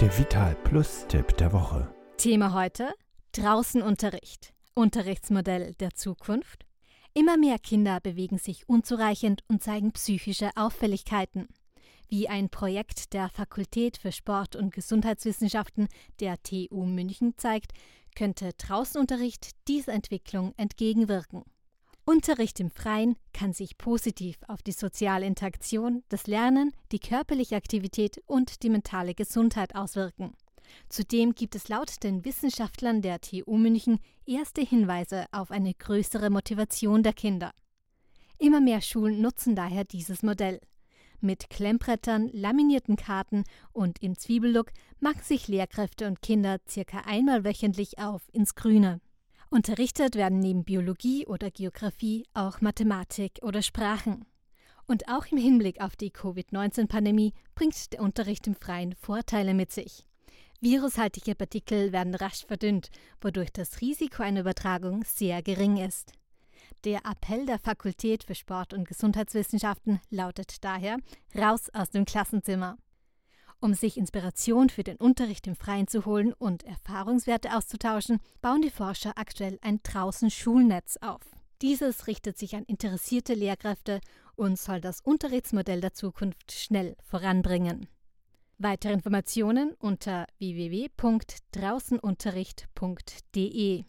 Der Vital Plus Tipp der Woche. Thema heute: Draußenunterricht. Unterrichtsmodell der Zukunft. Immer mehr Kinder bewegen sich unzureichend und zeigen psychische Auffälligkeiten. Wie ein Projekt der Fakultät für Sport- und Gesundheitswissenschaften der TU München zeigt, könnte Draußenunterricht dieser Entwicklung entgegenwirken. Unterricht im Freien kann sich positiv auf die soziale Interaktion, das Lernen, die körperliche Aktivität und die mentale Gesundheit auswirken. Zudem gibt es laut den Wissenschaftlern der TU München erste Hinweise auf eine größere Motivation der Kinder. Immer mehr Schulen nutzen daher dieses Modell. Mit Klemmbrettern, laminierten Karten und im Zwiebellook machen sich Lehrkräfte und Kinder circa einmal wöchentlich auf ins Grüne. Unterrichtet werden neben Biologie oder Geographie auch Mathematik oder Sprachen. Und auch im Hinblick auf die Covid-19-Pandemie bringt der Unterricht im Freien Vorteile mit sich. Virushaltige Partikel werden rasch verdünnt, wodurch das Risiko einer Übertragung sehr gering ist. Der Appell der Fakultät für Sport- und Gesundheitswissenschaften lautet daher Raus aus dem Klassenzimmer. Um sich Inspiration für den Unterricht im Freien zu holen und Erfahrungswerte auszutauschen, bauen die Forscher aktuell ein Draußen-Schulnetz auf. Dieses richtet sich an interessierte Lehrkräfte und soll das Unterrichtsmodell der Zukunft schnell voranbringen. Weitere Informationen unter www.draußenunterricht.de